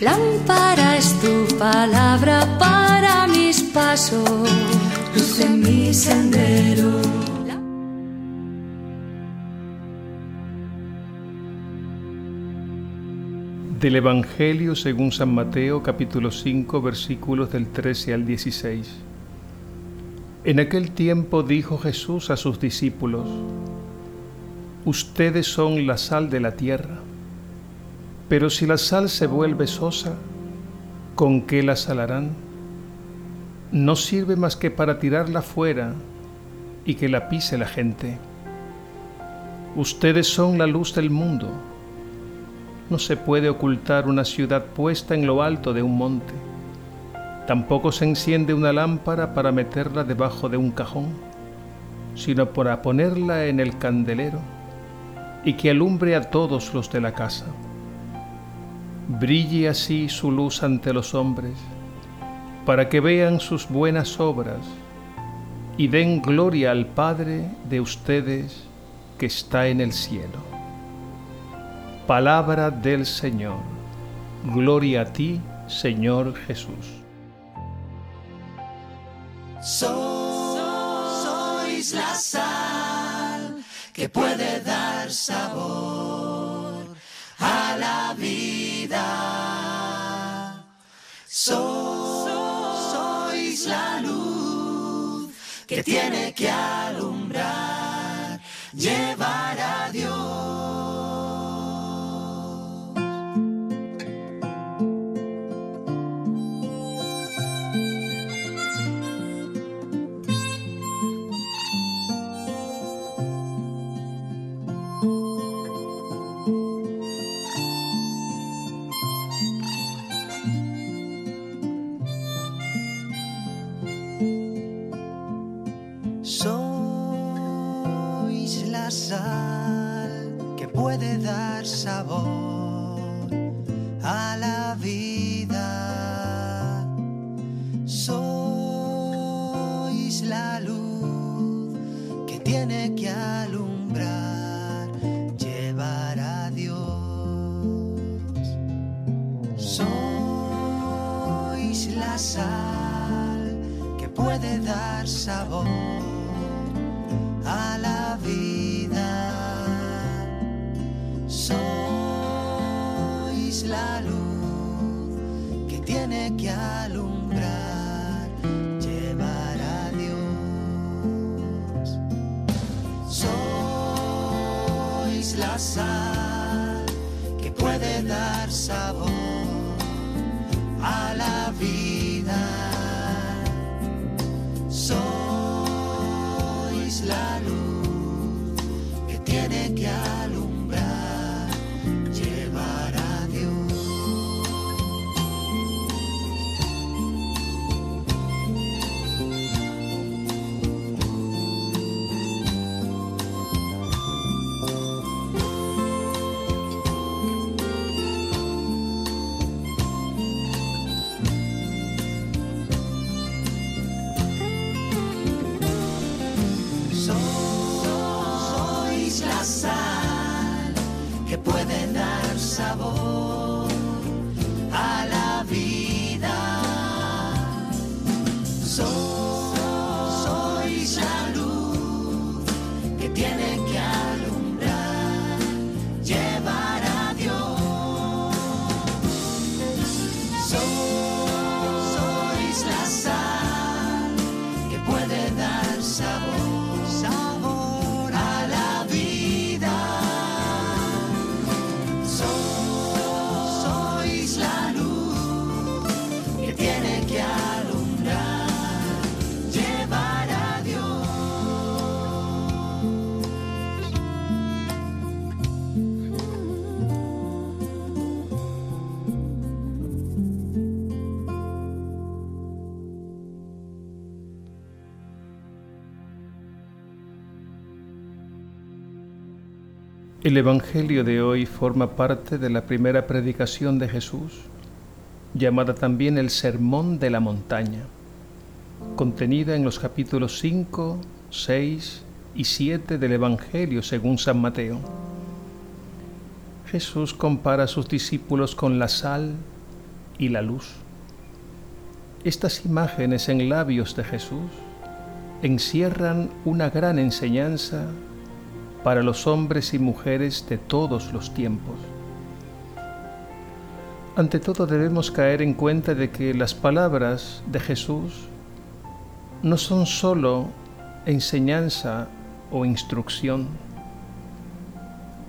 Lámpara es tu palabra para mis pasos, luz en mi sendero. Del Evangelio según San Mateo capítulo 5 versículos del 13 al 16. En aquel tiempo dijo Jesús a sus discípulos, Ustedes son la sal de la tierra, pero si la sal se vuelve sosa, ¿con qué la salarán? No sirve más que para tirarla fuera y que la pise la gente. Ustedes son la luz del mundo. No se puede ocultar una ciudad puesta en lo alto de un monte. Tampoco se enciende una lámpara para meterla debajo de un cajón, sino para ponerla en el candelero y que alumbre a todos los de la casa. Brille así su luz ante los hombres, para que vean sus buenas obras y den gloria al Padre de ustedes que está en el cielo. Palabra del Señor. Gloria a ti, Señor Jesús. Sois la sal que puede dar sabor la vida. Sois la luz que tiene que alumbrar, la luz que tiene que alumbrar, llevar a Dios. Sois la sal que puede dar sabor a la vida. Sois la luz que tiene que alumbrar, Sois El Evangelio de hoy forma parte de la primera predicación de Jesús, llamada también el Sermón de la Montaña, contenida en los capítulos 5, 6 y 7 del Evangelio según San Mateo. Jesús compara a sus discípulos con la sal y la luz. Estas imágenes en labios de Jesús encierran una gran enseñanza para los hombres y mujeres de todos los tiempos. Ante todo debemos caer en cuenta de que las palabras de Jesús no son sólo enseñanza o instrucción,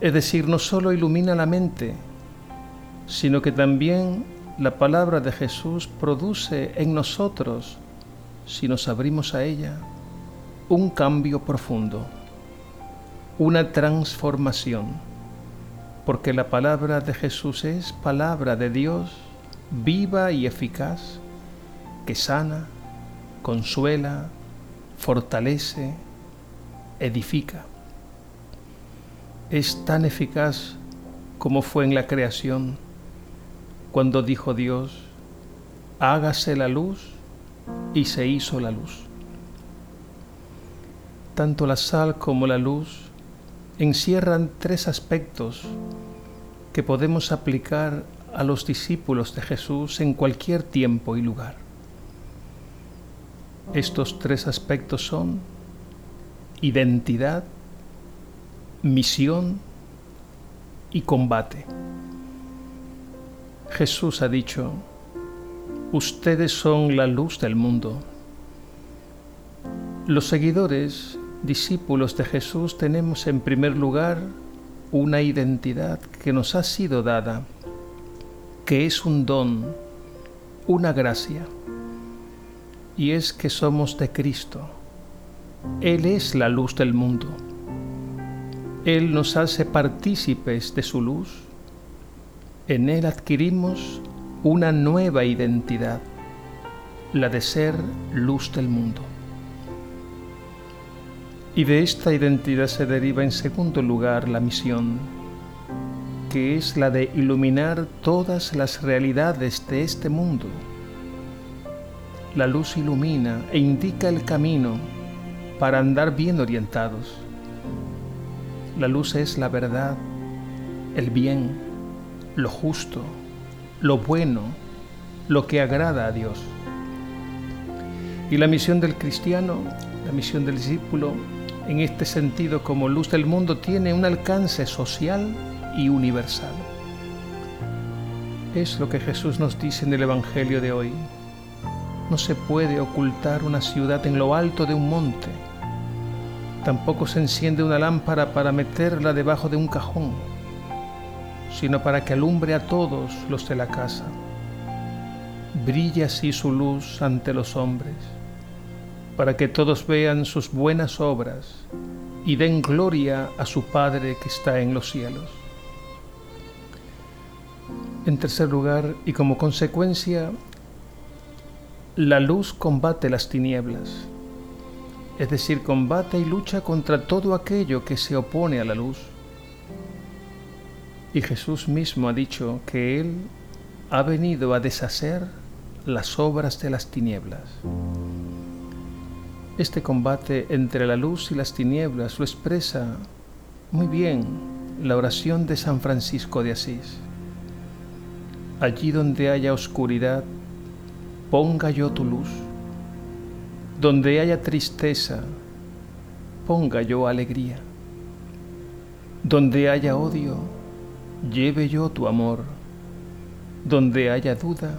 es decir, no sólo ilumina la mente, sino que también la palabra de Jesús produce en nosotros, si nos abrimos a ella, un cambio profundo, una transformación, porque la palabra de Jesús es palabra de Dios viva y eficaz, que sana, consuela, fortalece, edifica. Es tan eficaz como fue en la creación, cuando dijo Dios, hágase la luz y se hizo la luz tanto la sal como la luz encierran tres aspectos que podemos aplicar a los discípulos de Jesús en cualquier tiempo y lugar. Estos tres aspectos son identidad, misión y combate. Jesús ha dicho, ustedes son la luz del mundo. Los seguidores discípulos de Jesús tenemos en primer lugar una identidad que nos ha sido dada, que es un don, una gracia, y es que somos de Cristo. Él es la luz del mundo. Él nos hace partícipes de su luz. En Él adquirimos una nueva identidad, la de ser luz del mundo. Y de esta identidad se deriva en segundo lugar la misión, que es la de iluminar todas las realidades de este mundo. La luz ilumina e indica el camino para andar bien orientados. La luz es la verdad, el bien, lo justo, lo bueno, lo que agrada a Dios. Y la misión del cristiano, la misión del discípulo, en este sentido como luz del mundo tiene un alcance social y universal. Es lo que Jesús nos dice en el Evangelio de hoy. No se puede ocultar una ciudad en lo alto de un monte. Tampoco se enciende una lámpara para meterla debajo de un cajón, sino para que alumbre a todos los de la casa. Brilla así su luz ante los hombres para que todos vean sus buenas obras y den gloria a su Padre que está en los cielos. En tercer lugar, y como consecuencia, la luz combate las tinieblas, es decir, combate y lucha contra todo aquello que se opone a la luz. Y Jesús mismo ha dicho que Él ha venido a deshacer las obras de las tinieblas. Este combate entre la luz y las tinieblas lo expresa muy bien la oración de San Francisco de Asís. Allí donde haya oscuridad, ponga yo tu luz. Donde haya tristeza, ponga yo alegría. Donde haya odio, lleve yo tu amor. Donde haya duda,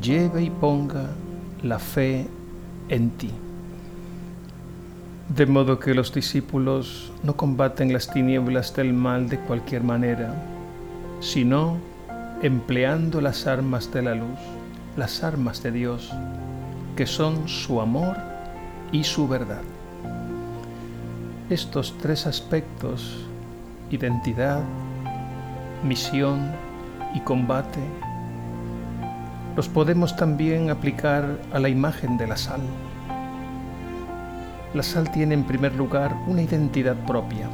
lleve y ponga la fe en ti de modo que los discípulos no combaten las tinieblas del mal de cualquier manera, sino empleando las armas de la luz, las armas de Dios, que son su amor y su verdad. Estos tres aspectos, identidad, misión y combate, los podemos también aplicar a la imagen de la sal. La sal tiene en primer lugar una identidad propia.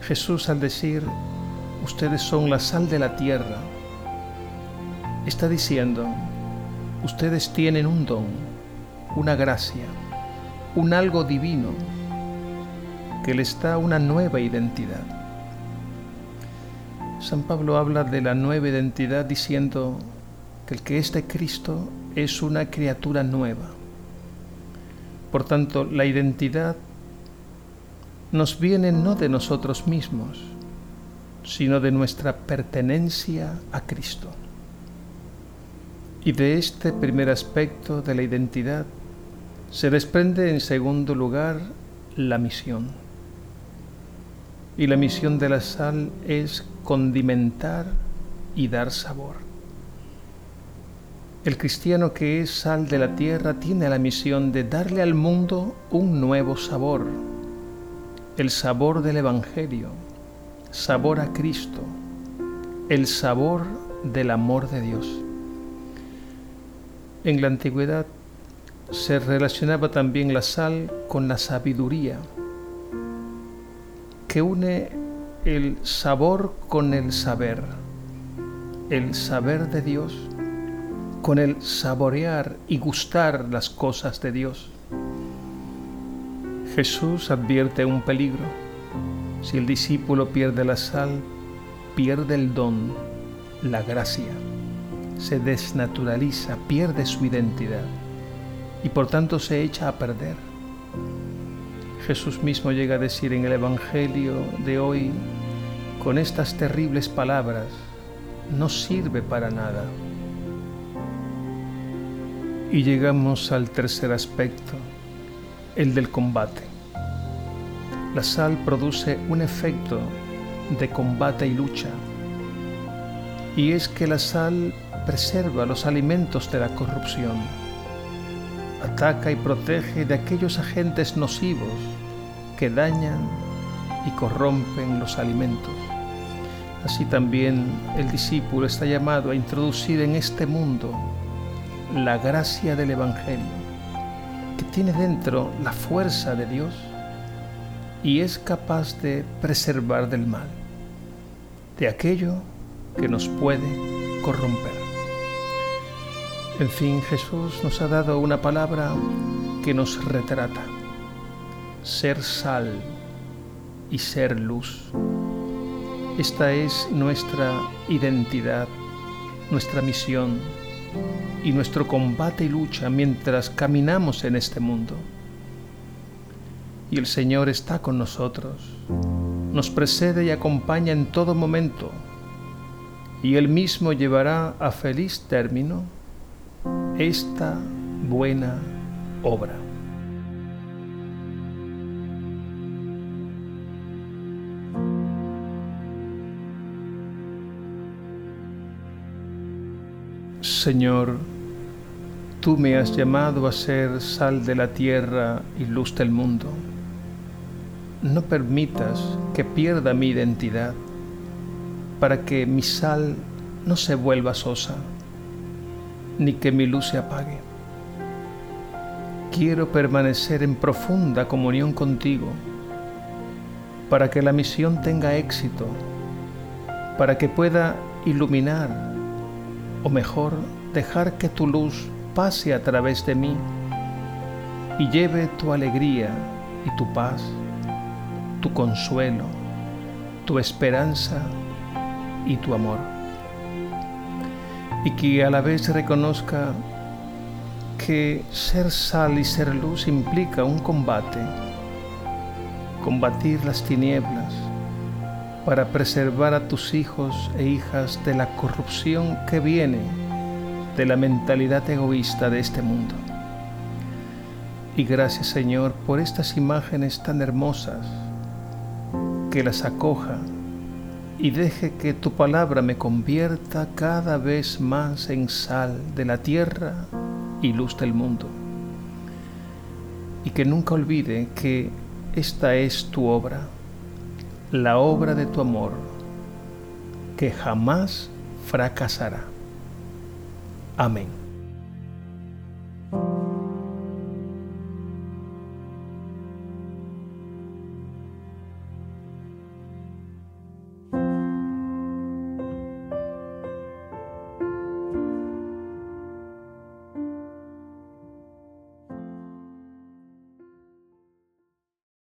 Jesús al decir, ustedes son la sal de la tierra, está diciendo, ustedes tienen un don, una gracia, un algo divino que les da una nueva identidad. San Pablo habla de la nueva identidad diciendo que el que es de Cristo es una criatura nueva. Por tanto, la identidad nos viene no de nosotros mismos, sino de nuestra pertenencia a Cristo. Y de este primer aspecto de la identidad se desprende en segundo lugar la misión. Y la misión de la sal es condimentar y dar sabor. El cristiano que es sal de la tierra tiene la misión de darle al mundo un nuevo sabor, el sabor del Evangelio, sabor a Cristo, el sabor del amor de Dios. En la antigüedad se relacionaba también la sal con la sabiduría, que une el sabor con el saber, el saber de Dios con el saborear y gustar las cosas de Dios. Jesús advierte un peligro. Si el discípulo pierde la sal, pierde el don, la gracia se desnaturaliza, pierde su identidad y por tanto se echa a perder. Jesús mismo llega a decir en el Evangelio de hoy, con estas terribles palabras, no sirve para nada. Y llegamos al tercer aspecto, el del combate. La sal produce un efecto de combate y lucha, y es que la sal preserva los alimentos de la corrupción, ataca y protege de aquellos agentes nocivos que dañan y corrompen los alimentos. Así también el discípulo está llamado a introducir en este mundo la gracia del Evangelio, que tiene dentro la fuerza de Dios y es capaz de preservar del mal, de aquello que nos puede corromper. En fin, Jesús nos ha dado una palabra que nos retrata. Ser sal y ser luz. Esta es nuestra identidad, nuestra misión y nuestro combate y lucha mientras caminamos en este mundo. Y el Señor está con nosotros, nos precede y acompaña en todo momento, y Él mismo llevará a feliz término esta buena obra. Señor, tú me has llamado a ser sal de la tierra y luz del mundo. No permitas que pierda mi identidad para que mi sal no se vuelva sosa ni que mi luz se apague. Quiero permanecer en profunda comunión contigo para que la misión tenga éxito, para que pueda iluminar, o mejor, dejar que tu luz pase a través de mí y lleve tu alegría y tu paz, tu consuelo, tu esperanza y tu amor. Y que a la vez reconozca que ser sal y ser luz implica un combate, combatir las tinieblas para preservar a tus hijos e hijas de la corrupción que viene de la mentalidad egoísta de este mundo. Y gracias Señor por estas imágenes tan hermosas, que las acoja y deje que tu palabra me convierta cada vez más en sal de la tierra y luz del mundo. Y que nunca olvide que esta es tu obra, la obra de tu amor, que jamás fracasará. Amén.